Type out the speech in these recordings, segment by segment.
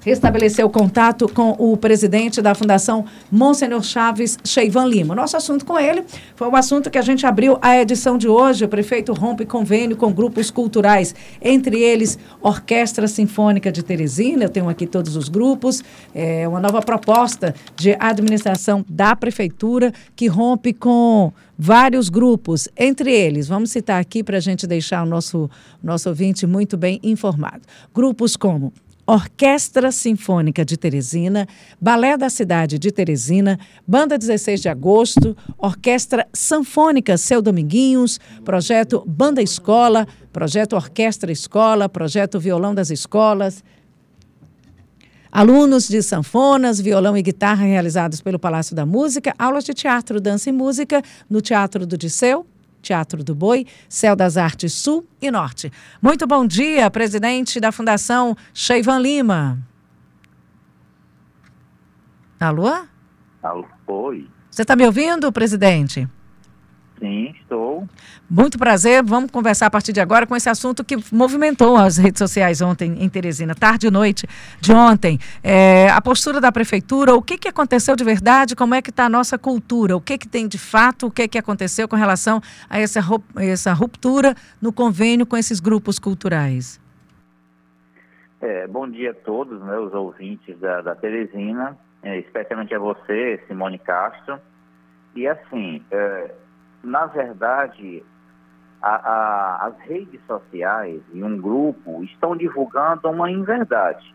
restabeleceu contato com o presidente da Fundação Monsenhor Chaves Cheivan Lima. Nosso assunto com ele foi o assunto que a gente abriu a edição de hoje. O prefeito rompe convênio com grupos culturais, entre eles Orquestra Sinfônica de Teresina. Eu tenho aqui todos os grupos. É uma nova proposta de administração da prefeitura que rompe com vários grupos, entre eles, vamos citar aqui para a gente deixar o nosso, nosso ouvinte muito bem informado. Grupos como Orquestra Sinfônica de Teresina, Balé da Cidade de Teresina, Banda 16 de Agosto, Orquestra Sanfônica Seu Dominguinhos, Projeto Banda Escola, Projeto Orquestra Escola, Projeto Violão das Escolas, Alunos de sanfonas, violão e guitarra realizados pelo Palácio da Música, aulas de teatro, dança e música no Teatro do Disseu, Teatro do Boi, Céu das Artes Sul e Norte. Muito bom dia, presidente da Fundação Cheivan Lima. Alô? Alô, oi. Você está me ouvindo, presidente? Sim, estou. Muito prazer. Vamos conversar a partir de agora com esse assunto que movimentou as redes sociais ontem em Teresina, tarde e noite de ontem. É, a postura da prefeitura, o que, que aconteceu de verdade, como é que está a nossa cultura, o que, que tem de fato, o que, que aconteceu com relação a essa, essa ruptura no convênio com esses grupos culturais. É, bom dia a todos, né, os ouvintes da, da Teresina, é, especialmente a você, Simone Castro. E assim, é, na verdade, a, a, as redes sociais e um grupo estão divulgando uma inverdade.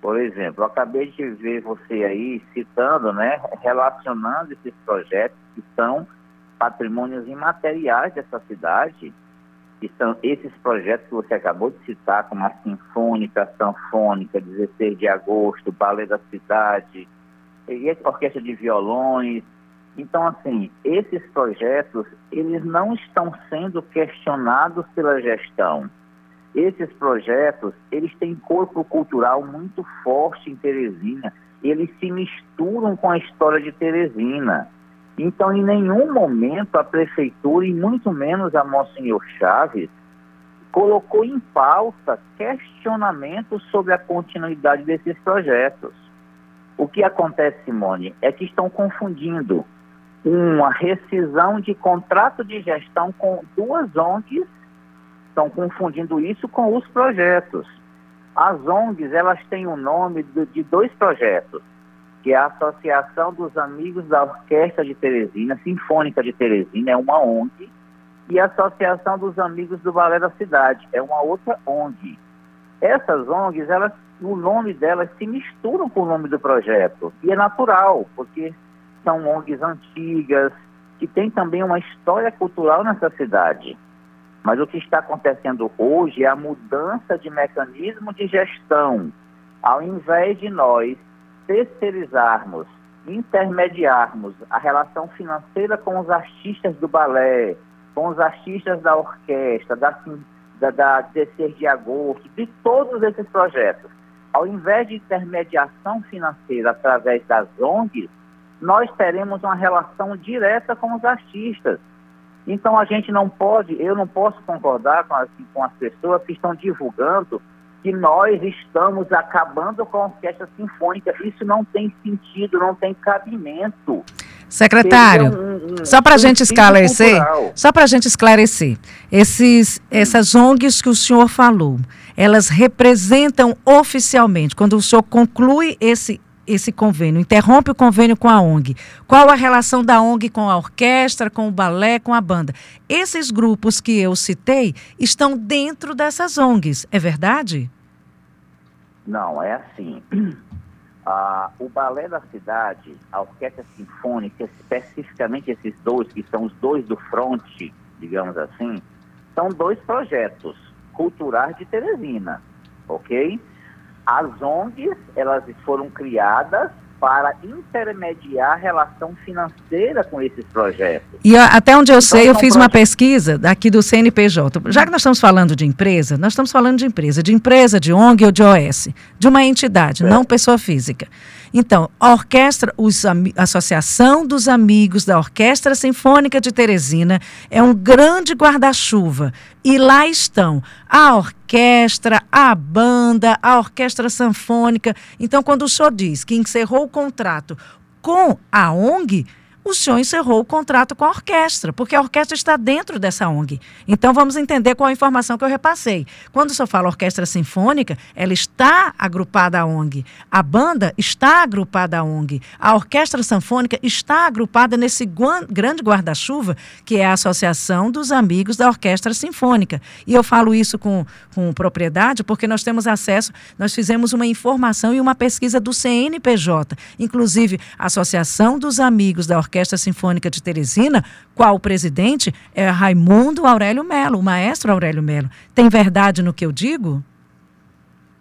Por exemplo, acabei de ver você aí citando, né, relacionando esses projetos que são patrimônios imateriais dessa cidade, que são esses projetos que você acabou de citar, como a Sinfônica, a Sanfônica, 16 de agosto, Balé da Cidade, Orquestra de Violões, então, assim, esses projetos, eles não estão sendo questionados pela gestão. Esses projetos, eles têm corpo cultural muito forte em Teresina. Eles se misturam com a história de Teresina. Então, em nenhum momento a prefeitura, e muito menos a Monsenhor Chaves, colocou em pauta questionamentos sobre a continuidade desses projetos. O que acontece, Simone, é que estão confundindo uma rescisão de contrato de gestão com duas ONGs, estão confundindo isso com os projetos. As ONGs, elas têm o nome de dois projetos, que é a Associação dos Amigos da Orquestra de Teresina, Sinfônica de Teresina, é uma ONG, e a Associação dos Amigos do Balé da Cidade, é uma outra ONG. Essas ONGs, elas, o nome delas se misturam com o nome do projeto, e é natural, porque são ONGs antigas, que tem também uma história cultural nessa cidade. Mas o que está acontecendo hoje é a mudança de mecanismo de gestão. Ao invés de nós terceirizarmos, intermediarmos a relação financeira com os artistas do balé, com os artistas da orquestra, da, da, da 16 de agosto, de todos esses projetos, ao invés de intermediação financeira através das ONGs, nós teremos uma relação direta com os artistas. Então a gente não pode, eu não posso concordar com as, com as pessoas que estão divulgando que nós estamos acabando com a orquestra sinfônica. Isso não tem sentido, não tem cabimento. Secretário, um, um, só para a gente esclarecer, cultural. só para a gente esclarecer, esses, essas ONGs que o senhor falou, elas representam oficialmente, quando o senhor conclui esse esse convênio, interrompe o convênio com a ONG. Qual a relação da ONG com a orquestra, com o balé, com a banda? Esses grupos que eu citei estão dentro dessas ONGs, é verdade? Não, é assim. Ah, o Balé da Cidade, a Orquestra Sinfônica, especificamente esses dois, que são os dois do fronte, digamos assim, são dois projetos culturais de Teresina, ok? As ONGs, elas foram criadas para intermediar a relação financeira com esses projetos. E até onde eu então, sei, eu fiz uma pesquisa daqui do CNPJ. Já que nós estamos falando de empresa, nós estamos falando de empresa, de empresa, de ONG ou de OS, de uma entidade, é. não pessoa física. Então, a orquestra, os, a Associação dos Amigos da Orquestra Sinfônica de Teresina é um grande guarda-chuva. E lá estão a orquestra, a banda, a orquestra sanfônica. Então, quando o senhor diz que encerrou o contrato com a ONG, o senhor encerrou o contrato com a orquestra, porque a orquestra está dentro dessa ONG. Então vamos entender qual a informação que eu repassei. Quando o senhor fala orquestra sinfônica, ela está agrupada à ONG. A banda está agrupada à ONG. A orquestra sanfônica está agrupada nesse grande guarda-chuva que é a Associação dos Amigos da Orquestra Sinfônica. E eu falo isso com, com propriedade porque nós temos acesso, nós fizemos uma informação e uma pesquisa do CNPJ, inclusive a Associação dos Amigos da Orquestra Orquestra Sinfônica de Teresina, qual presidente é Raimundo Aurélio Melo, o maestro Aurélio Melo. Tem verdade no que eu digo?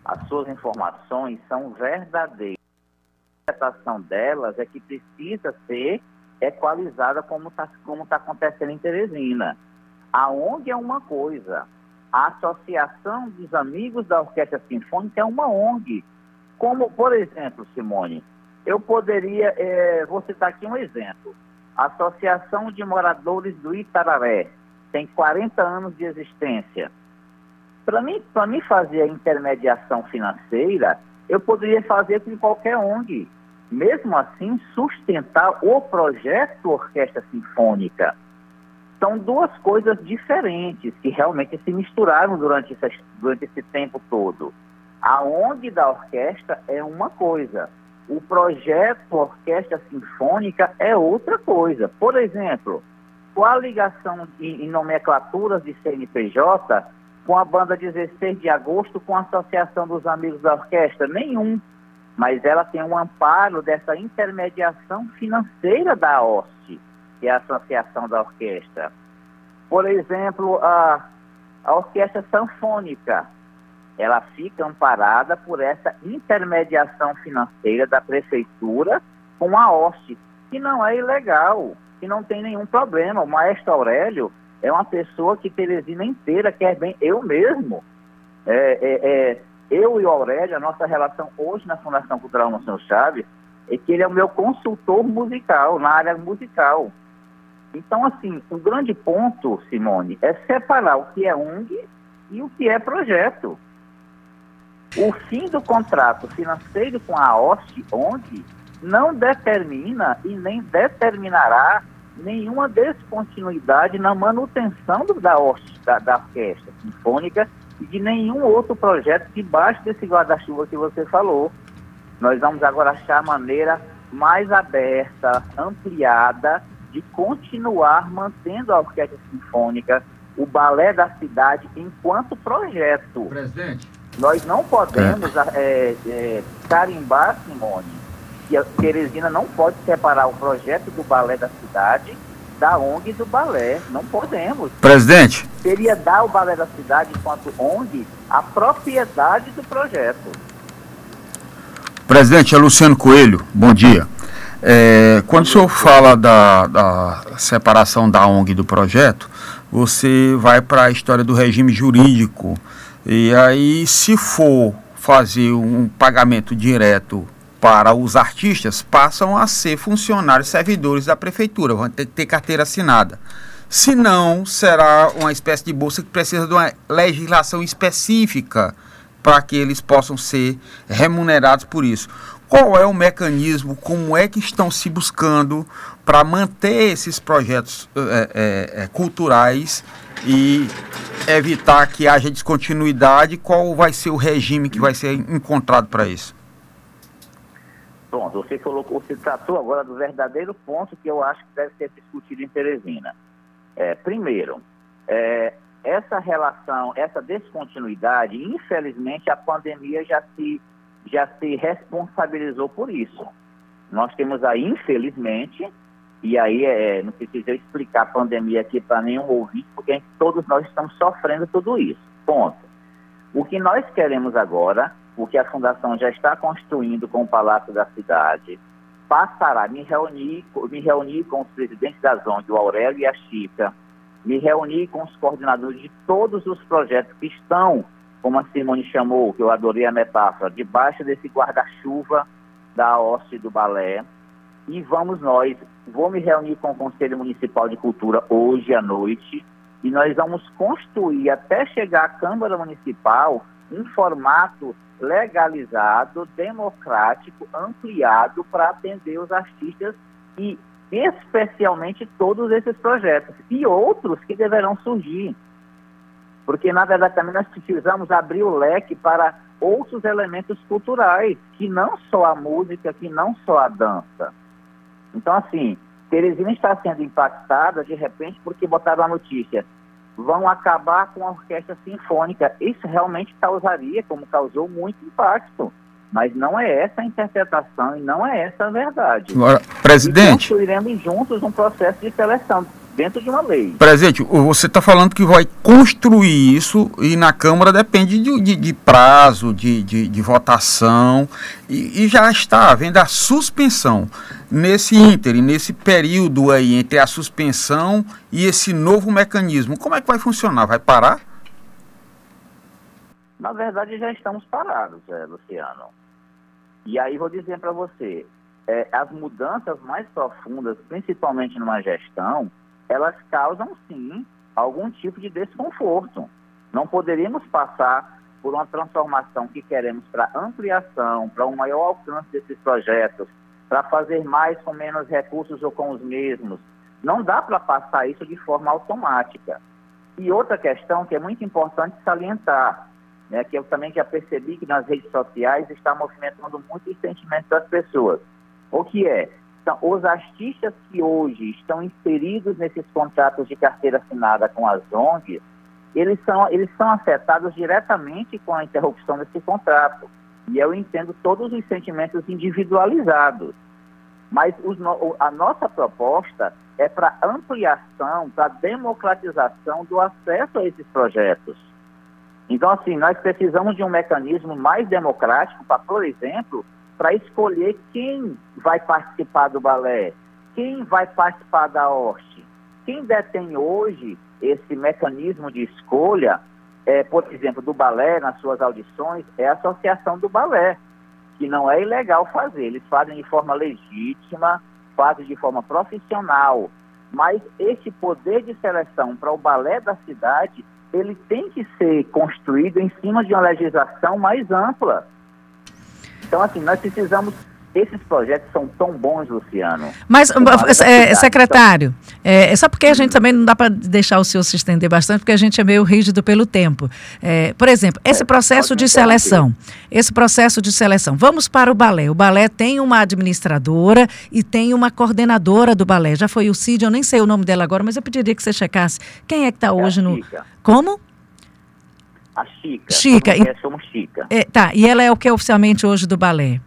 As suas informações são verdadeiras. A interpretação delas é que precisa ser equalizada como está como tá acontecendo em Teresina. A ONG é uma coisa, a Associação dos Amigos da Orquestra Sinfônica é uma ONG. Como, por exemplo, Simone, eu poderia, é, vou citar aqui um exemplo. A Associação de Moradores do Itararé tem 40 anos de existência. Para mim, mim fazer a intermediação financeira, eu poderia fazer com qualquer ONG. Mesmo assim, sustentar o projeto Orquestra Sinfônica. São duas coisas diferentes que realmente se misturaram durante esse, durante esse tempo todo. A ONG da orquestra é uma coisa, o projeto Orquestra Sinfônica é outra coisa. Por exemplo, qual a ligação em, em nomenclaturas de CNPJ com a banda 16 de agosto com a Associação dos Amigos da Orquestra? Nenhum. Mas ela tem um amparo dessa intermediação financeira da OST, que é a Associação da Orquestra. Por exemplo, a, a Orquestra Sanfônica, ela fica amparada por essa intermediação financeira da prefeitura com a OST, que não é ilegal, que não tem nenhum problema. O maestro Aurélio é uma pessoa que Teresina inteira quer bem, eu mesmo. É, é, é, eu e o Aurélio, a nossa relação hoje na Fundação Cultural Monsenhor Chaves, é que ele é o meu consultor musical, na área musical. Então, assim, o grande ponto, Simone, é separar o que é ONG e o que é projeto. O fim do contrato financeiro com a OST, onde não determina e nem determinará nenhuma descontinuidade na manutenção da, OST, da, da orquestra sinfônica e de nenhum outro projeto debaixo desse guarda-chuva que você falou. Nós vamos agora achar a maneira mais aberta, ampliada, de continuar mantendo a orquestra sinfônica, o balé da cidade enquanto projeto. Presidente. Nós não podemos é. É, é, carimbar, Simone, que a Teresina não pode separar o projeto do balé da cidade da ONG do balé. Não podemos. Presidente. Seria dar o balé da cidade enquanto ONG a propriedade do projeto. Presidente, é Luciano Coelho. Bom dia. É, quando o senhor fala da, da separação da ONG do projeto, você vai para a história do regime jurídico e aí, se for fazer um pagamento direto para os artistas, passam a ser funcionários servidores da prefeitura, vão ter que ter carteira assinada. Se não, será uma espécie de bolsa que precisa de uma legislação específica para que eles possam ser remunerados por isso. Qual é o mecanismo, como é que estão se buscando para manter esses projetos é, é, culturais e evitar que haja descontinuidade, qual vai ser o regime que vai ser encontrado para isso? Pronto, você colocou, você tratou agora do verdadeiro ponto que eu acho que deve ser discutido em Teresina. É, primeiro, é, essa relação, essa descontinuidade, infelizmente a pandemia já se, já se responsabilizou por isso. Nós temos aí, infelizmente, e aí é, não precisa explicar a pandemia aqui para nenhum ouvinte, porque todos nós estamos sofrendo tudo isso. Ponto. O que nós queremos agora, o que a Fundação já está construindo com o Palácio da Cidade, passará, me reunir, me reunir com os presidentes da ONG, o Aurélio e a Chica, me reunir com os coordenadores de todos os projetos que estão, como a Simone chamou, que eu adorei a metáfora, debaixo desse guarda-chuva da hoste do balé, e vamos nós, vou me reunir com o Conselho Municipal de Cultura hoje à noite E nós vamos construir, até chegar à Câmara Municipal, um formato legalizado, democrático, ampliado para atender os artistas e especialmente todos esses projetos e outros que deverão surgir. Porque, na verdade, também nós precisamos abrir o leque para outros elementos culturais, que não só a música, que não só a dança. Então, assim, Teresina está sendo impactada, de repente, porque botaram a notícia vão acabar com a orquestra sinfônica. Isso realmente causaria, como causou, muito impacto. Mas não é essa a interpretação e não é essa a verdade. Agora, presidente. E construiremos juntos um processo de seleção dentro de uma lei. Presidente, você está falando que vai construir isso e na Câmara depende de, de, de prazo, de, de, votação e, e, já está havendo a suspensão nesse ínter, nesse período aí entre a suspensão e esse novo mecanismo. Como é que vai funcionar? Vai parar? Na verdade, já estamos parados, é, Luciano. E aí vou dizer para você, é, as mudanças mais profundas, principalmente numa gestão, elas causam sim algum tipo de desconforto. Não poderíamos passar por uma transformação que queremos para ampliação, para um maior alcance desses projetos, para fazer mais com menos recursos ou com os mesmos. Não dá para passar isso de forma automática. E outra questão que é muito importante salientar, né, que eu também já percebi que nas redes sociais está movimentando muito os sentimentos das pessoas. O que é? Então, os artistas que hoje estão inseridos nesses contratos de carteira assinada com as ONGs, eles são, eles são afetados diretamente com a interrupção desse contrato. E eu entendo todos os sentimentos individualizados. Mas os, a nossa proposta é para ampliação, para democratização do acesso a esses projetos. Então, assim, nós precisamos de um mecanismo mais democrático para, por exemplo, para escolher quem vai participar do balé, quem vai participar da horte. Quem detém hoje esse mecanismo de escolha, é, por exemplo, do balé nas suas audições, é a Associação do Balé, que não é ilegal fazer. Eles fazem de forma legítima, fazem de forma profissional. Mas esse poder de seleção para o balé da cidade, ele tem que ser construído em cima de uma legislação mais ampla então, assim, nós precisamos esses projetos são tão bons, Luciano. Mas, é, secretário, é, só porque a gente também não dá para deixar o senhor se estender bastante, porque a gente é meio rígido pelo tempo. É, por exemplo, esse é, processo de seleção, esse processo de seleção, vamos para o balé. O balé tem uma administradora e tem uma coordenadora do balé. Já foi o Cid, eu nem sei o nome dela agora, mas eu pediria que você checasse quem é que está hoje no... Como? A Chica. Chica. E... Somos Chica. É, tá, e ela é o que oficialmente hoje do balé?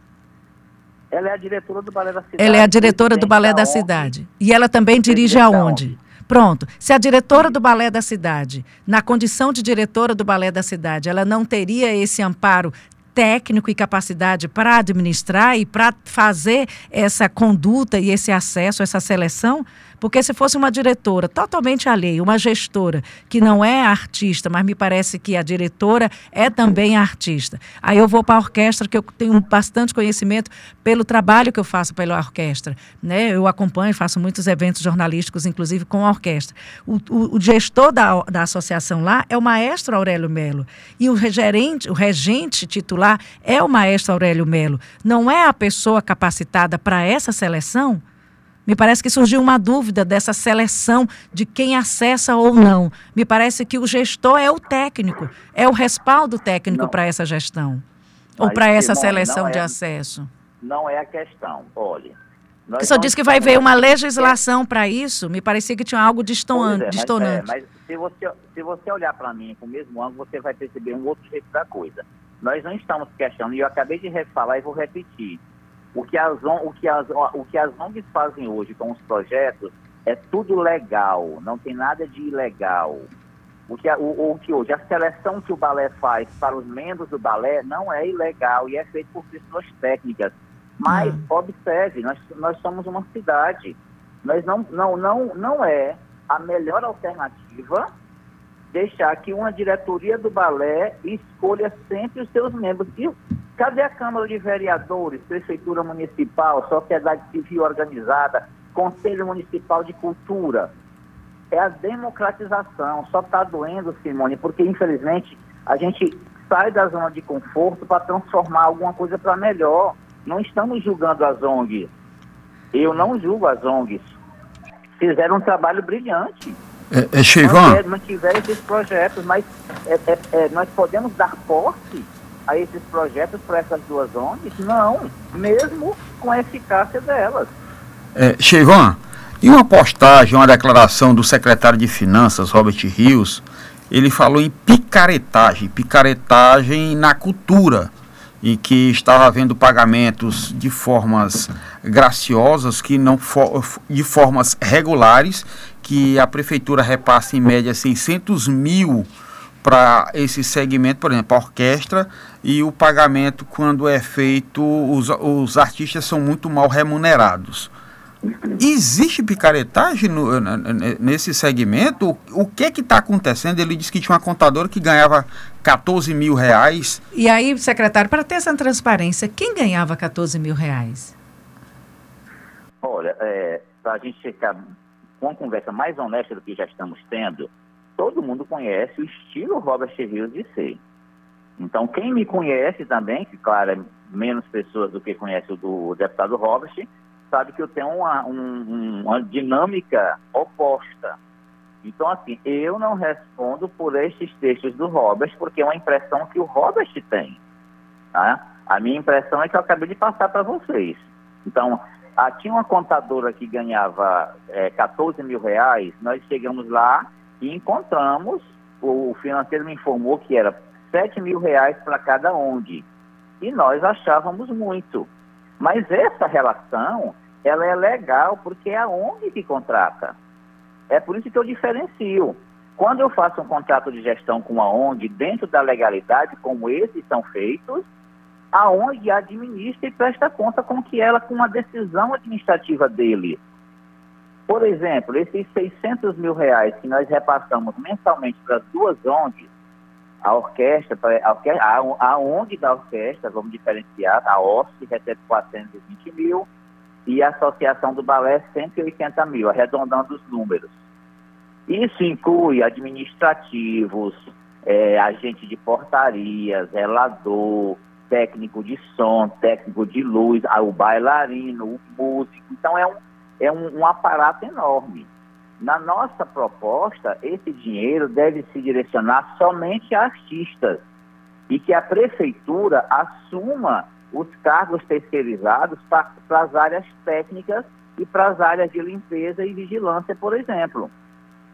Ela é a diretora do balé da cidade. Ela é a diretora do balé da cidade. E ela também dirige aonde? Pronto. Se a diretora do balé da cidade, na condição de diretora do balé da cidade, ela não teria esse amparo técnico e capacidade para administrar e para fazer essa conduta e esse acesso, essa seleção, porque se fosse uma diretora totalmente alheia, uma gestora que não é artista, mas me parece que a diretora é também artista. Aí eu vou para a orquestra, que eu tenho bastante conhecimento pelo trabalho que eu faço pela orquestra. Né? Eu acompanho, faço muitos eventos jornalísticos, inclusive com a orquestra. O, o, o gestor da, da associação lá é o maestro Aurélio Melo. E o gerente, o regente titular é o maestro Aurélio Melo. Não é a pessoa capacitada para essa seleção? Me parece que surgiu uma dúvida dessa seleção de quem acessa ou não. Me parece que o gestor é o técnico, é o respaldo técnico para essa gestão ou para essa seleção é, de acesso. Não é a questão. Olha. Você só disse que vai ver uma legislação para isso. Me parecia que tinha algo distonante. É, mas, é, mas se, você, se você olhar para mim com o mesmo ângulo, você vai perceber um outro jeito da coisa. Nós não estamos questionando, e eu acabei de refalar e vou repetir. O que, as, o, que as, o que as ONGs fazem hoje com os projetos é tudo legal, não tem nada de ilegal. O que, o, o que hoje, a seleção que o balé faz para os membros do balé não é ilegal e é feito por pessoas técnicas. Mas, hum. observe, nós, nós somos uma cidade. Nós não, não, não, não é a melhor alternativa deixar que uma diretoria do balé escolha sempre os seus membros. E Cadê a Câmara de Vereadores, Prefeitura Municipal, Sociedade Civil Organizada, Conselho Municipal de Cultura? é a democratização. Só está doendo, Simone, porque infelizmente a gente sai da zona de conforto para transformar alguma coisa para melhor. Não estamos julgando as ONGs. Eu não julgo as ONGs. Fizeram um trabalho brilhante. É, é Cheivan? Mantiveram esses projetos, mas é, é, é, nós podemos dar posse a esses projetos para essas duas ONGs? Não, mesmo com a eficácia delas. É, Cheivan, em uma postagem, uma declaração do secretário de Finanças, Robert Rios, ele falou em picaretagem, picaretagem na cultura, e que estava havendo pagamentos de formas graciosas, que não for, de formas regulares, que a prefeitura repassa em média 600 mil para esse segmento, por exemplo, a orquestra, e o pagamento, quando é feito, os, os artistas são muito mal remunerados. Existe picaretagem no, nesse segmento? O, o que é que está acontecendo? Ele disse que tinha uma contadora que ganhava 14 mil reais. E aí, secretário, para ter essa transparência, quem ganhava 14 mil reais? Olha, é, para a gente ficar com uma conversa mais honesta do que já estamos tendo, todo mundo conhece o estilo Robert Rios de ser. Então, quem me conhece também, que claro, é menos pessoas do que conhece o do deputado Robert, sabe que eu tenho uma, um, uma dinâmica oposta. Então, assim, eu não respondo por estes textos do Robert, porque é uma impressão que o Robert tem. Tá? A minha impressão é que eu acabei de passar para vocês. Então, ah, tinha uma contadora que ganhava é, 14 mil reais, nós chegamos lá e encontramos, o financeiro me informou que era 7 mil reais para cada ONG. E nós achávamos muito. Mas essa relação, ela é legal porque é a ONG que contrata. É por isso que eu diferencio. Quando eu faço um contrato de gestão com a ONG dentro da legalidade, como esses são feitos, a ONG administra e presta conta com que ela, com uma decisão administrativa dele. Por exemplo, esses 600 mil reais que nós repassamos mensalmente para as duas ONGs, a orquestra, a, a ONG da orquestra, vamos diferenciar, a OSC recebe 420 mil e a Associação do Balé 180 mil, arredondando os números. Isso inclui administrativos, é, agente de portaria, zelador, técnico de som, técnico de luz, o bailarino, o músico. Então é um, é um, um aparato enorme. Na nossa proposta, esse dinheiro deve se direcionar somente a artistas e que a prefeitura assuma os cargos terceirizados para as áreas técnicas e para as áreas de limpeza e vigilância, por exemplo.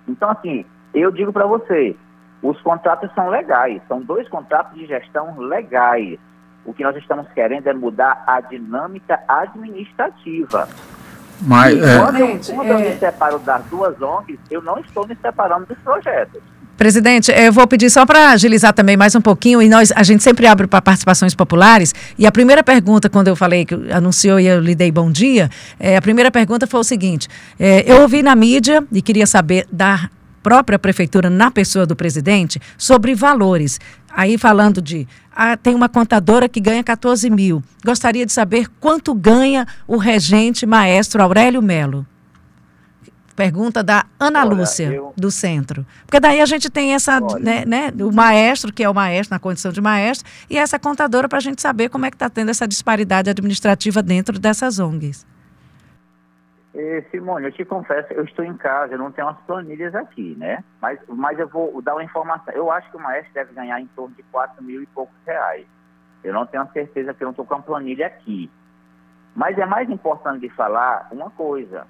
Então, assim, eu digo para você, os contratos são legais, são dois contratos de gestão legais. O que nós estamos querendo é mudar a dinâmica administrativa. Mas, é... Quando, eu, quando eu me é- separo das duas ONGs, eu não estou me separando dos projetos. Presidente, eu vou pedir só para agilizar também mais um pouquinho, e nós, a gente sempre abre para participações populares, e a primeira pergunta, quando eu falei que anunciou e eu lhe dei bom dia, é, a primeira pergunta foi o seguinte, é, eu ouvi na mídia e queria saber da própria prefeitura, na pessoa do presidente, sobre valores. Aí falando de, ah, tem uma contadora que ganha 14 mil. Gostaria de saber quanto ganha o regente maestro Aurélio Melo. Pergunta da Ana Olha, Lúcia, eu... do centro. Porque daí a gente tem essa, né, né, o maestro, que é o maestro na condição de maestro, e essa contadora para a gente saber como é que está tendo essa disparidade administrativa dentro dessas ONGs. Simone, eu te confesso, eu estou em casa, eu não tenho as planilhas aqui, né? Mas, mas eu vou dar uma informação. Eu acho que o maestro deve ganhar em torno de 4 mil e poucos reais. Eu não tenho certeza que eu não estou com a planilha aqui. Mas é mais importante de falar uma coisa.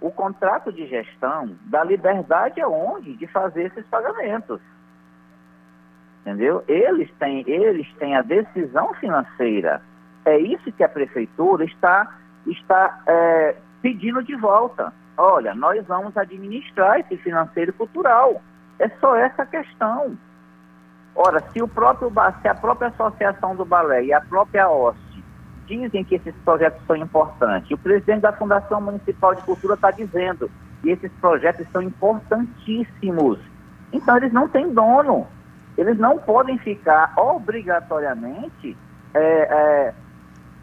O contrato de gestão dá liberdade aonde de fazer esses pagamentos. Entendeu? Eles têm, eles têm a decisão financeira. É isso que a prefeitura está, está é, pedindo de volta. Olha, nós vamos administrar esse financeiro cultural. É só essa questão. Ora, se, o próprio, se a própria Associação do Balé e a própria OST dizem que esses projetos são importantes, o presidente da Fundação Municipal de Cultura está dizendo que esses projetos são importantíssimos. Então, eles não têm dono. Eles não podem ficar obrigatoriamente é, é,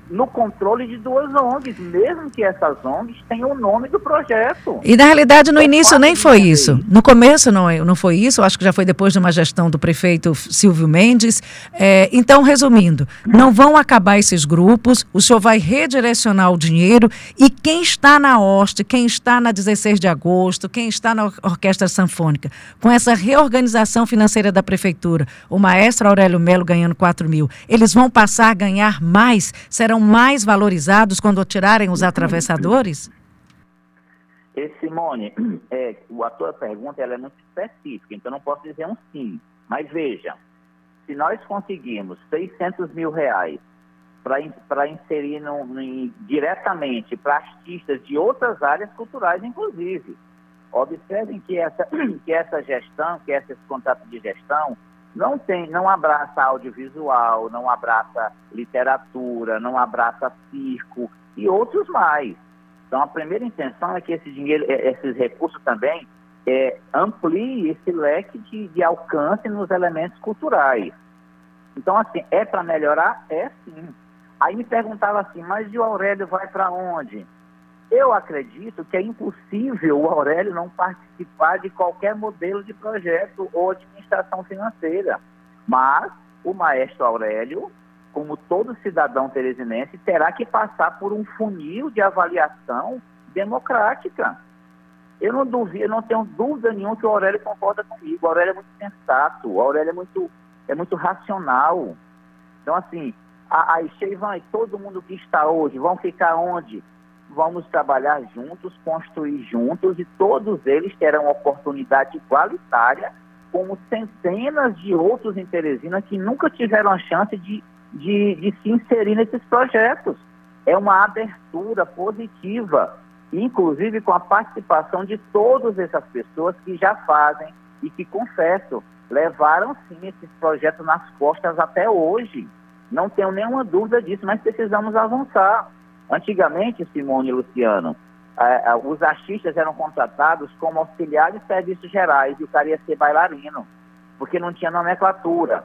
no controle de duas ONGs, mesmo que essas ONGs tenham o nome do projeto. E na realidade, no é início nem foi isso. No começo não, não foi isso, acho que já foi depois de uma gestão do prefeito Silvio Mendes. É, então, resumindo, não vão acabar esses grupos, o senhor vai redirecionar o dinheiro e quem está na hoste, quem está na 16 de agosto, quem está na Orquestra Sanfônica, com essa reorganização financeira da prefeitura, o maestro Aurélio Melo ganhando 4 mil, eles vão passar a ganhar mais, serão serão mais valorizados quando tirarem os atravessadores? E, Simone, é, a tua pergunta ela é muito específica, então não posso dizer um sim. Mas veja, se nós conseguimos 600 mil reais para inserir no, no, diretamente para artistas de outras áreas culturais, inclusive, observem que essa, que essa gestão, que esse contrato de gestão, não tem, não abraça audiovisual, não abraça literatura, não abraça circo e outros mais. Então a primeira intenção é que esse dinheiro, é, esses recursos também é, amplie esse leque de, de alcance nos elementos culturais. Então assim, é para melhorar? É sim. Aí me perguntava assim, mas e o Aurélio vai para onde? Eu acredito que é impossível o Aurélio não participar de qualquer modelo de projeto ou administração financeira. Mas o maestro Aurélio, como todo cidadão teresinense, terá que passar por um funil de avaliação democrática. Eu não duvido, não tenho dúvida nenhuma que o Aurélio concorda comigo. O Aurélio é muito sensato, o Aurélio é muito, é muito racional. Então, assim, a, a e todo mundo que está hoje vão ficar onde? Vamos trabalhar juntos, construir juntos e todos eles terão oportunidade igualitária, como centenas de outros em Teresina que nunca tiveram a chance de, de, de se inserir nesses projetos. É uma abertura positiva, inclusive com a participação de todas essas pessoas que já fazem e que, confesso, levaram sim esses projetos nas costas até hoje. Não tenho nenhuma dúvida disso, mas precisamos avançar. Antigamente, Simone e Luciano, é, é, os artistas eram contratados como auxiliares de serviços gerais e o cara ia ser bailarino, porque não tinha nomenclatura.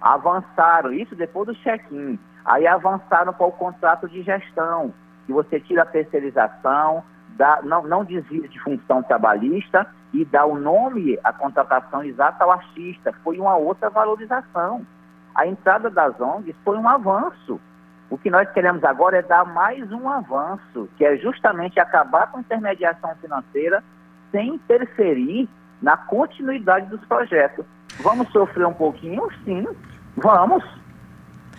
Avançaram, isso depois do check-in. Aí avançaram para o contrato de gestão, que você tira a terceirização, dá, não, não desvia de função trabalhista e dá o nome, a contratação exata ao artista. Foi uma outra valorização. A entrada das ONGs foi um avanço. O que nós queremos agora é dar mais um avanço, que é justamente acabar com a intermediação financeira sem interferir na continuidade dos projetos. Vamos sofrer um pouquinho? Sim, vamos.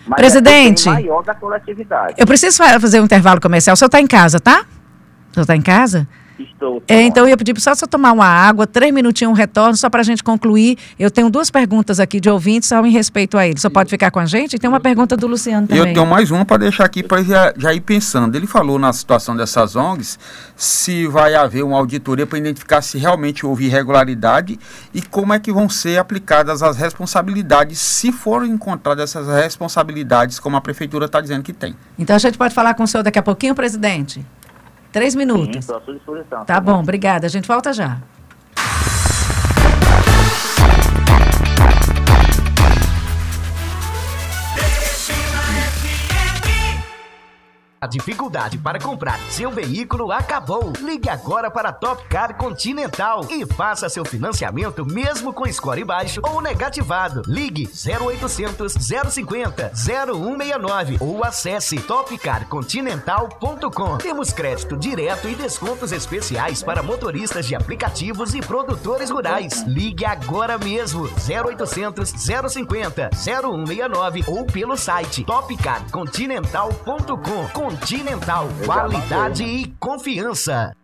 Mas é Presidente, é maior da coletividade. eu preciso fazer um intervalo comercial. O senhor está em casa, tá? O senhor está em casa? Estou. É, então eu ia pedir só você tomar uma água, três minutinhos, um retorno, só para a gente concluir. Eu tenho duas perguntas aqui de ouvintes, só em respeito a ele. Só pode ficar com a gente? E tem uma pergunta do Luciano também. Eu tenho mais uma para deixar aqui para já, já ir pensando. Ele falou na situação dessas ONGs se vai haver uma auditoria para identificar se realmente houve irregularidade e como é que vão ser aplicadas as responsabilidades, se forem encontradas essas responsabilidades, como a prefeitura está dizendo que tem. Então a gente pode falar com o senhor daqui a pouquinho, presidente? Três minutos. Sim, à sua disposição. Tá bom, obrigada. A gente volta já. A dificuldade para comprar seu veículo acabou. Ligue agora para Top Car Continental e faça seu financiamento mesmo com score baixo ou negativado. Ligue 0800 050 0169 ou acesse topcarcontinental.com. Temos crédito direto e descontos especiais para motoristas de aplicativos e produtores rurais. Ligue agora mesmo 0800 050 0169 ou pelo site topcarcontinental.com Continental, qualidade e confiança.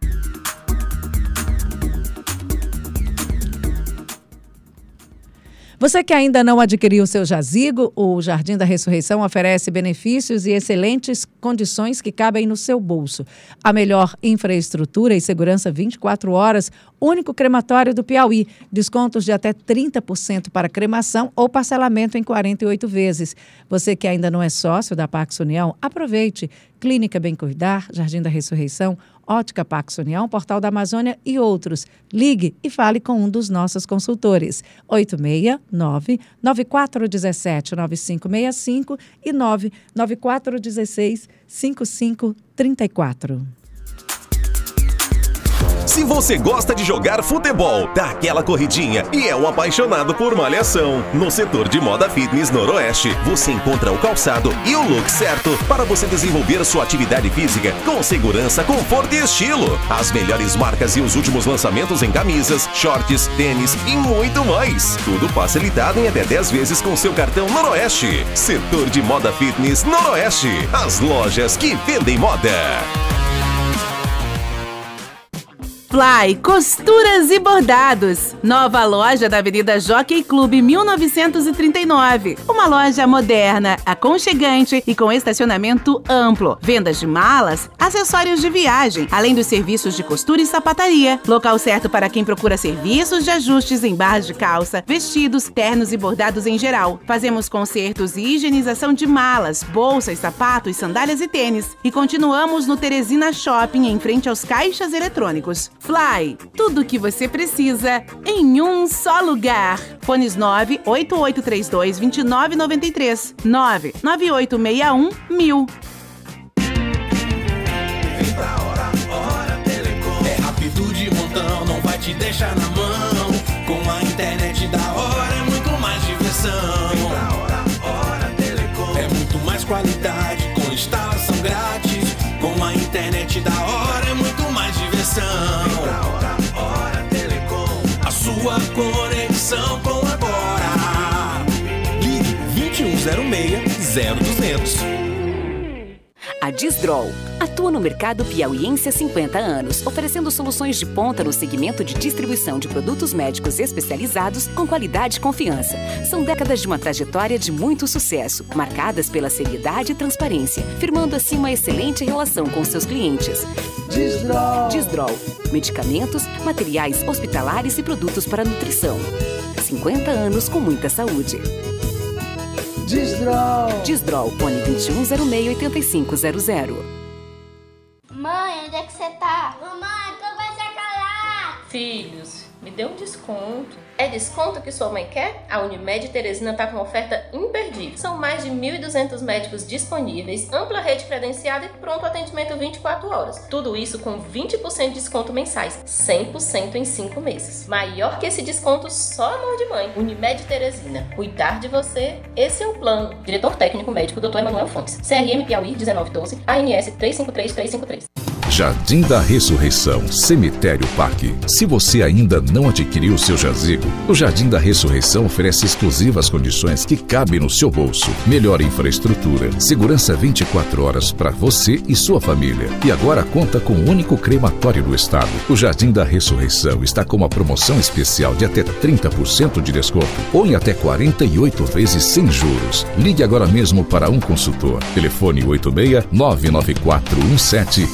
Você que ainda não adquiriu o seu jazigo, o Jardim da Ressurreição oferece benefícios e excelentes condições que cabem no seu bolso. A melhor infraestrutura e segurança 24 horas, único crematório do Piauí. Descontos de até 30% para cremação ou parcelamento em 48 vezes. Você que ainda não é sócio da Pax União, aproveite. Clínica Bem Cuidar, Jardim da Ressurreição, Ótica Pax União, Portal da Amazônia e outros. Ligue e fale com um dos nossos consultores. 869 9417 9565 e 99416 5534. Se você gosta de jogar futebol, dá aquela corridinha e é um apaixonado por malhação, no setor de moda fitness Noroeste, você encontra o calçado e o look certo para você desenvolver sua atividade física com segurança, conforto e estilo. As melhores marcas e os últimos lançamentos em camisas, shorts, tênis e muito mais. Tudo facilitado em até 10 vezes com seu cartão Noroeste. Setor de moda fitness Noroeste. As lojas que vendem moda. Fly Costuras e Bordados. Nova loja da Avenida Jockey Clube 1939. Uma loja moderna, aconchegante e com estacionamento amplo. Vendas de malas, acessórios de viagem, além dos serviços de costura e sapataria. Local certo para quem procura serviços de ajustes em barras de calça, vestidos, ternos e bordados em geral. Fazemos consertos e higienização de malas, bolsas, sapatos, sandálias e tênis. E continuamos no Teresina Shopping, em frente aos caixas eletrônicos. Fly, tudo o que você precisa em um só lugar. Fones 98832 2993 99861 1000. Vem pra hora, hora Telecom. É rápido de montão, não vai te deixar na mão. Com a internet da hora é muito mais diversão. Vem pra hora, hora Telecom. É muito mais qualidade com instalação grátis. Com a internet da hora é muito mais diversão. Conexão com agora. Ligue 2106 0200. A Disdrol atua no mercado piauiense há 50 anos, oferecendo soluções de ponta no segmento de distribuição de produtos médicos especializados com qualidade e confiança. São décadas de uma trajetória de muito sucesso, marcadas pela seriedade e transparência, firmando assim uma excelente relação com seus clientes. Disdrol. Disdrol. Medicamentos, materiais hospitalares e produtos para nutrição. 50 anos com muita saúde. Disdrol. Disdrol, Pone 2106-8500. Mãe, onde é que você tá? Mamãe, tu vai ser calado. Filhos, me dê um desconto. É desconto que sua mãe quer? A Unimed Teresina está com uma oferta imperdível. São mais de 1.200 médicos disponíveis, ampla rede credenciada e pronto atendimento 24 horas. Tudo isso com 20% de desconto mensais, 100% em 5 meses. Maior que esse desconto, só amor de mãe. Unimed Teresina. Cuidar de você, esse é o plano. Diretor técnico médico Dr. Emanuel Fontes. CRM Piauí 1912, ANS 353353. Jardim da Ressurreição, Cemitério Parque. Se você ainda não adquiriu seu jazigo, o Jardim da Ressurreição oferece exclusivas condições que cabem no seu bolso. Melhor infraestrutura, segurança 24 horas para você e sua família. E agora conta com o único crematório do estado. O Jardim da Ressurreição está com uma promoção especial de até 30% de desconto ou em até 48 vezes sem juros. Ligue agora mesmo para um consultor. Telefone 86 99417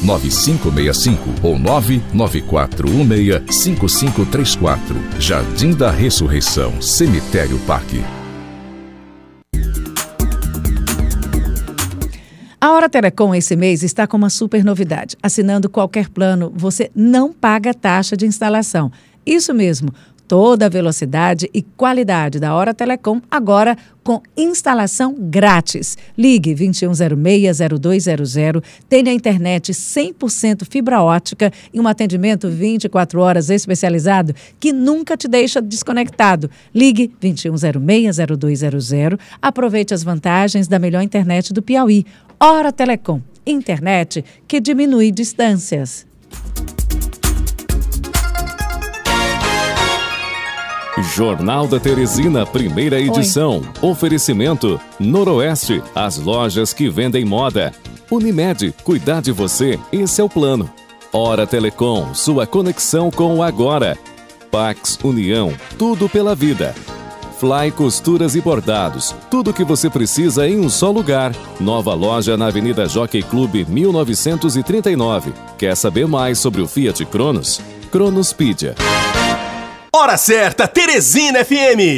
9565 ou 99416 5534. Jardim da Ressurreição, Cemitério Parque. A Hora Telecom esse mês está com uma super novidade. Assinando qualquer plano, você não paga taxa de instalação. Isso mesmo, toda a velocidade e qualidade da Hora Telecom agora com instalação grátis. Ligue 2106-0200, tenha internet 100% fibra ótica e um atendimento 24 horas especializado que nunca te deixa desconectado. Ligue 2106-0200, aproveite as vantagens da melhor internet do Piauí. Hora Telecom, internet que diminui distâncias. Jornal da Teresina, primeira edição. Oi. Oferecimento: Noroeste, as lojas que vendem moda. Unimed, cuidar de você, esse é o plano. Hora Telecom, sua conexão com o agora. Pax União, tudo pela vida. Fly Costuras e Bordados, tudo o que você precisa em um só lugar. Nova loja na Avenida Jockey Clube 1939. Quer saber mais sobre o Fiat Cronos? Cronospedia. Hora certa, Teresina FM.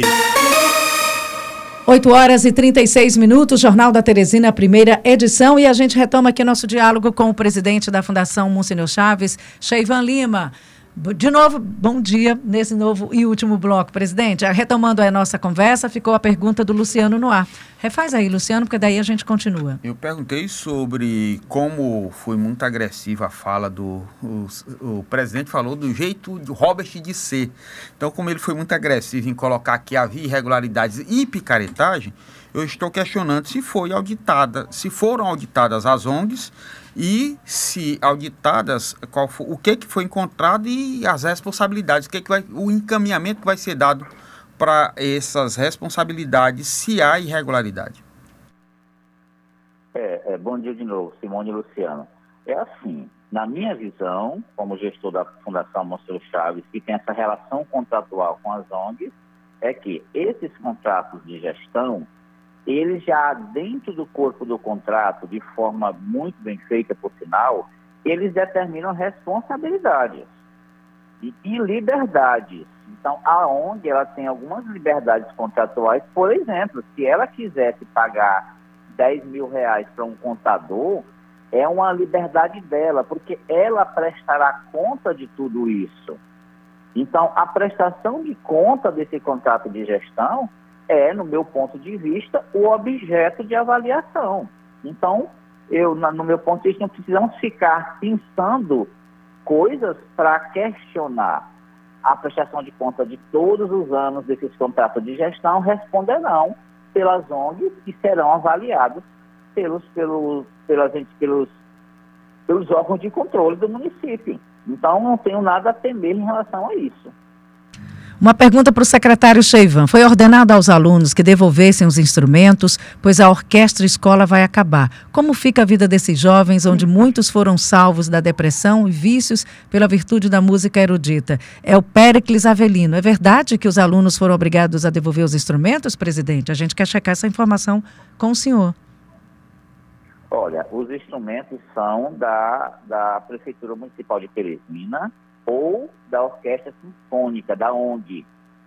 8 horas e 36 minutos, Jornal da Teresina, primeira edição, e a gente retoma aqui nosso diálogo com o presidente da Fundação Monsenhor Chaves, Cheivan Lima. De novo, bom dia nesse novo e último bloco, presidente. Retomando a nossa conversa, ficou a pergunta do Luciano no ar. Refaz aí, Luciano, porque daí a gente continua. Eu perguntei sobre como foi muito agressiva a fala do. O, o presidente falou do jeito de Robert de ser. Então, como ele foi muito agressivo em colocar que havia irregularidades e picaretagem, eu estou questionando se foi auditada, se foram auditadas as ONGs e se auditadas qual o que, que foi encontrado e as responsabilidades, o, que, que vai, o encaminhamento que vai ser dado para essas responsabilidades se há irregularidade. É, é, bom dia de novo, Simone e Luciano. É assim, na minha visão, como gestor da Fundação Monstro Chaves, que tem essa relação contratual com as ONGs, é que esses contratos de gestão eles já dentro do corpo do contrato, de forma muito bem feita, por sinal, eles determinam responsabilidades e, e liberdades. Então, a ONG ela tem algumas liberdades contratuais, por exemplo, se ela quisesse pagar 10 mil reais para um contador, é uma liberdade dela, porque ela prestará conta de tudo isso. Então, a prestação de conta desse contrato de gestão é, no meu ponto de vista, o objeto de avaliação. Então, eu, no meu ponto de vista, não precisamos ficar pensando coisas para questionar a prestação de conta de todos os anos desses contratos de gestão, responderão pelas ONGs que serão avaliados pelos, pelos, pelas, pelos, pelos órgãos de controle do município. Então, não tenho nada a temer em relação a isso. Uma pergunta para o secretário Cheivan. Foi ordenado aos alunos que devolvessem os instrumentos, pois a orquestra escola vai acabar. Como fica a vida desses jovens, onde muitos foram salvos da depressão e vícios pela virtude da música erudita? É o Péricles Avelino. É verdade que os alunos foram obrigados a devolver os instrumentos, presidente? A gente quer checar essa informação com o senhor. Olha, os instrumentos são da, da Prefeitura Municipal de Teresina, ou da orquestra sinfônica, da ONG.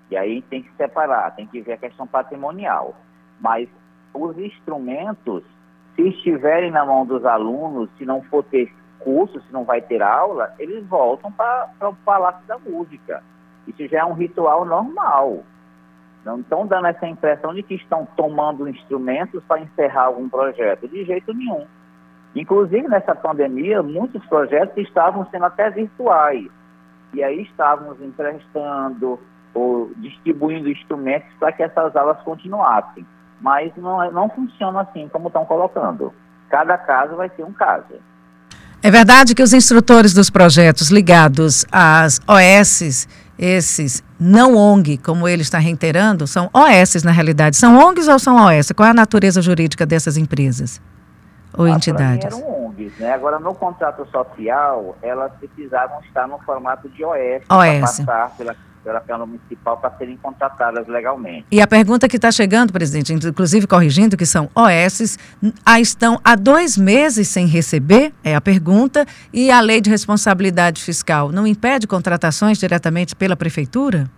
E aí tem que separar, tem que ver a questão patrimonial. Mas os instrumentos, se estiverem na mão dos alunos, se não for ter curso, se não vai ter aula, eles voltam para o Palácio da Música. Isso já é um ritual normal. Não estão dando essa impressão de que estão tomando instrumentos para encerrar algum projeto. De jeito nenhum. Inclusive, nessa pandemia, muitos projetos estavam sendo até virtuais e aí estávamos emprestando ou distribuindo instrumentos para que essas aulas continuassem. Mas não, é, não funciona assim como estão colocando. Cada caso vai ser um caso. É verdade que os instrutores dos projetos ligados às OS, esses não ONG, como ele está reiterando, são OS na realidade. São ONGs ou são OS? Qual é a natureza jurídica dessas empresas ou ah, entidades? Eram Né? Agora, no contrato social, elas precisavam estar no formato de OS, OS. para passar pela, pela Câmara Municipal para serem contratadas legalmente. E a pergunta que está chegando, presidente, inclusive corrigindo, que são OS, estão há dois meses sem receber, é a pergunta, e a lei de responsabilidade fiscal não impede contratações diretamente pela Prefeitura?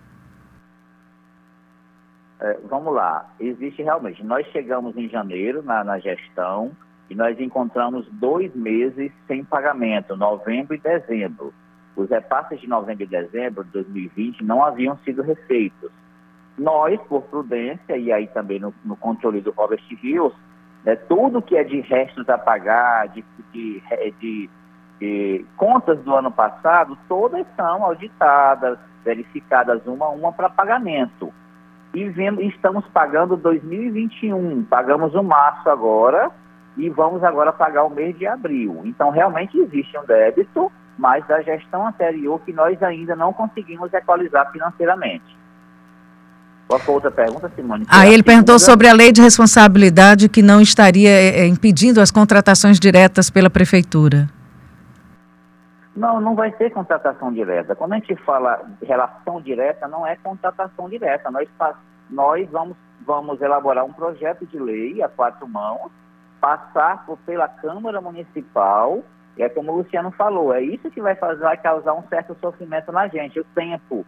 É, vamos lá, existe realmente. Nós chegamos em janeiro na, na gestão, e nós encontramos dois meses sem pagamento, novembro e dezembro. Os repasses de novembro e dezembro de 2020 não haviam sido refeitos. Nós, por prudência, e aí também no, no controle do Robert Rios, né, tudo que é de restos a pagar, de, de, de, de contas do ano passado, todas são auditadas, verificadas uma a uma para pagamento. E estamos pagando 2021, pagamos o março agora, e vamos agora pagar o mês de abril. Então, realmente existe um débito, mas da gestão anterior que nós ainda não conseguimos equalizar financeiramente. Qual foi a outra pergunta, Simone? Ah, ele perguntou sobre a lei de responsabilidade que não estaria é, impedindo as contratações diretas pela prefeitura. Não, não vai ser contratação direta. Quando a gente fala relação direta, não é contratação direta. Nós, nós vamos, vamos elaborar um projeto de lei a quatro mãos passar por, pela Câmara Municipal, e é como o Luciano falou, é isso que vai fazer, vai causar um certo sofrimento na gente, o tempo.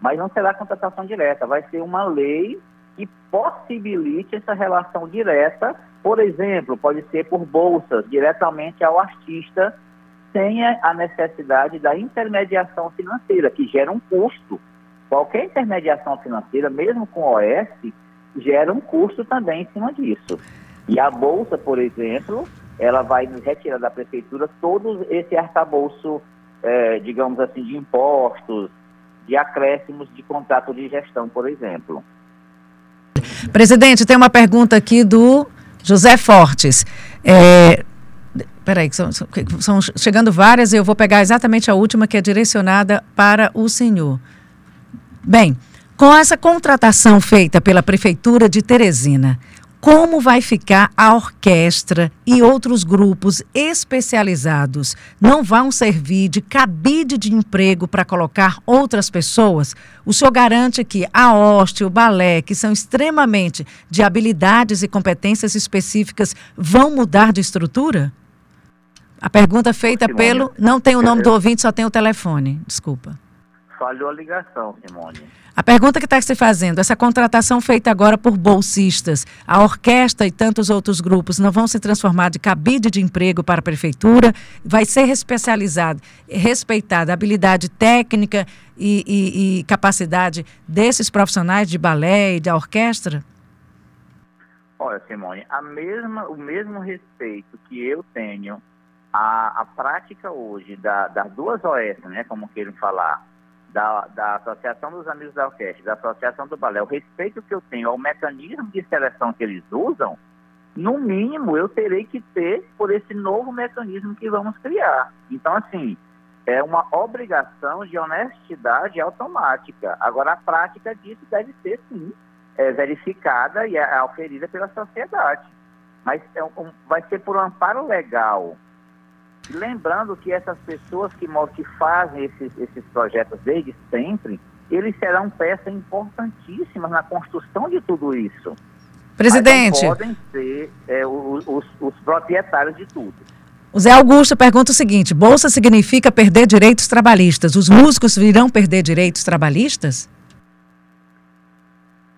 Mas não será contratação direta, vai ser uma lei que possibilite essa relação direta, por exemplo, pode ser por bolsas diretamente ao artista, sem a necessidade da intermediação financeira, que gera um custo. Qualquer intermediação financeira, mesmo com OS, gera um custo também em cima disso. E a bolsa, por exemplo, ela vai retirar da prefeitura todo esse arcabouço, é, digamos assim, de impostos, de acréscimos de contrato de gestão, por exemplo. Presidente, tem uma pergunta aqui do José Fortes. É, peraí, são, são chegando várias e eu vou pegar exatamente a última que é direcionada para o senhor. Bem, com essa contratação feita pela Prefeitura de Teresina, como vai ficar a orquestra e outros grupos especializados? Não vão servir de cabide de emprego para colocar outras pessoas? O senhor garante que a hoste, o balé, que são extremamente de habilidades e competências específicas, vão mudar de estrutura? A pergunta feita pelo. Não tem o nome do ouvinte, só tem o telefone. Desculpa. Falhou a ligação, Simone. A pergunta que está se fazendo, essa contratação feita agora por bolsistas, a orquestra e tantos outros grupos não vão se transformar de cabide de emprego para a prefeitura? Vai ser especializado, respeitada a habilidade técnica e, e, e capacidade desses profissionais de balé e da orquestra? Olha, Simone, a mesma, o mesmo respeito que eu tenho à, à prática hoje da, das duas OS, né, como queiram falar, da, da Associação dos Amigos da Orquestra, da Associação do Balé, o respeito que eu tenho ao mecanismo de seleção que eles usam, no mínimo eu terei que ter por esse novo mecanismo que vamos criar. Então, assim, é uma obrigação de honestidade automática. Agora, a prática disso deve ser, sim, é, verificada e é, oferida pela sociedade. Mas é um, vai ser por um amparo legal Lembrando que essas pessoas que, que fazem esses, esses projetos desde sempre, eles serão peças importantíssimas na construção de tudo isso. Presidente. podem ser é, os, os, os proprietários de tudo. O Zé Augusto pergunta o seguinte: bolsa significa perder direitos trabalhistas. Os músicos virão perder direitos trabalhistas?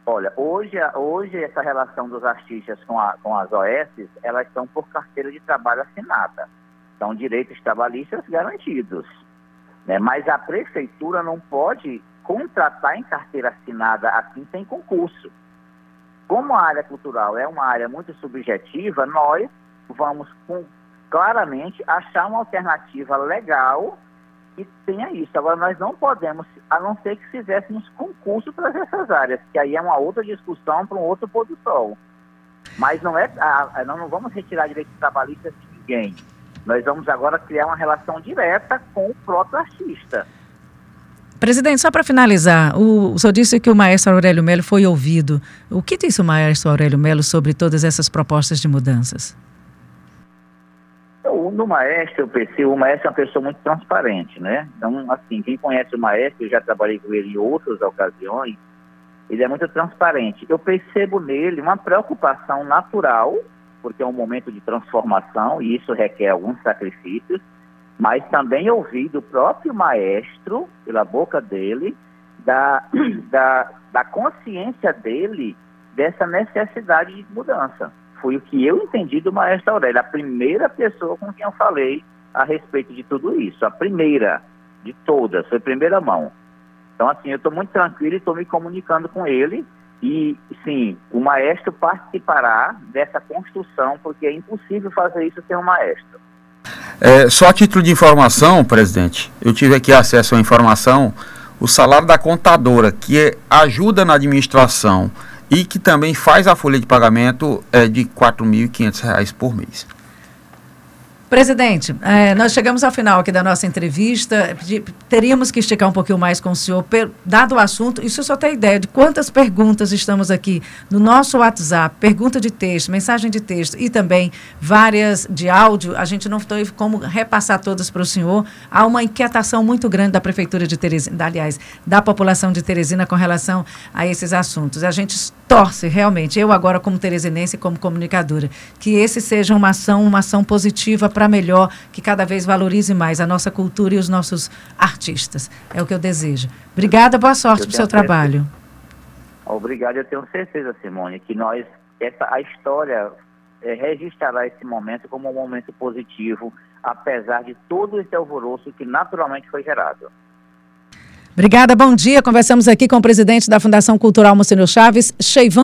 Olha, hoje, hoje essa relação dos artistas com, a, com as OS, elas estão por carteira de trabalho assinada. São direitos trabalhistas garantidos. Né? Mas a prefeitura não pode contratar em carteira assinada assim sem concurso. Como a área cultural é uma área muito subjetiva, nós vamos com, claramente achar uma alternativa legal que tenha isso. Agora, nós não podemos, a não ser que fizéssemos concurso para essas áreas, que aí é uma outra discussão para um outro pôr do sol. Mas não é, a, nós não vamos retirar direitos trabalhistas de ninguém. Nós vamos agora criar uma relação direta com o próprio artista. Presidente, só para finalizar, o, o senhor disse que o maestro Aurélio Melo foi ouvido. O que disse o maestro Aurélio Melo sobre todas essas propostas de mudanças? Então, no maestro, eu percebo, o maestro é uma pessoa muito transparente, né? Então, assim, quem conhece o maestro, eu já trabalhei com ele em outras ocasiões, ele é muito transparente. Eu percebo nele uma preocupação natural porque é um momento de transformação e isso requer alguns sacrifícios, mas também ouvi do próprio maestro, pela boca dele, da, da, da consciência dele dessa necessidade de mudança. Foi o que eu entendi do maestro Aurélio, a primeira pessoa com quem eu falei a respeito de tudo isso, a primeira de todas, foi primeira mão. Então, assim, eu estou muito tranquilo e estou me comunicando com ele e, sim, o maestro participará dessa construção, porque é impossível fazer isso sem um maestro. É, só a título de informação, presidente, eu tive aqui acesso à informação, o salário da contadora, que é, ajuda na administração e que também faz a folha de pagamento, é de R$ 4.500 por mês. Presidente, é, nós chegamos ao final aqui da nossa entrevista. Teríamos que esticar um pouquinho mais com o senhor, dado o assunto. Isso só tem ideia de quantas perguntas estamos aqui no nosso WhatsApp, pergunta de texto, mensagem de texto e também várias de áudio. A gente não tem como repassar todas para o senhor. Há uma inquietação muito grande da Prefeitura de Teresina, aliás, da população de Teresina com relação a esses assuntos. A gente torce realmente, eu agora como teresinense e como comunicadora, que esse seja uma ação, uma ação positiva para melhor, que cada vez valorize mais a nossa cultura e os nossos artistas. É o que eu desejo. Obrigada, boa sorte para o seu trabalho. Obrigado, eu tenho certeza, Simone, que nós, essa, a história é, registrará esse momento como um momento positivo, apesar de todo esse alvoroço que naturalmente foi gerado. Obrigada, bom dia. Conversamos aqui com o presidente da Fundação Cultural Monsenhor Chaves, Cheivan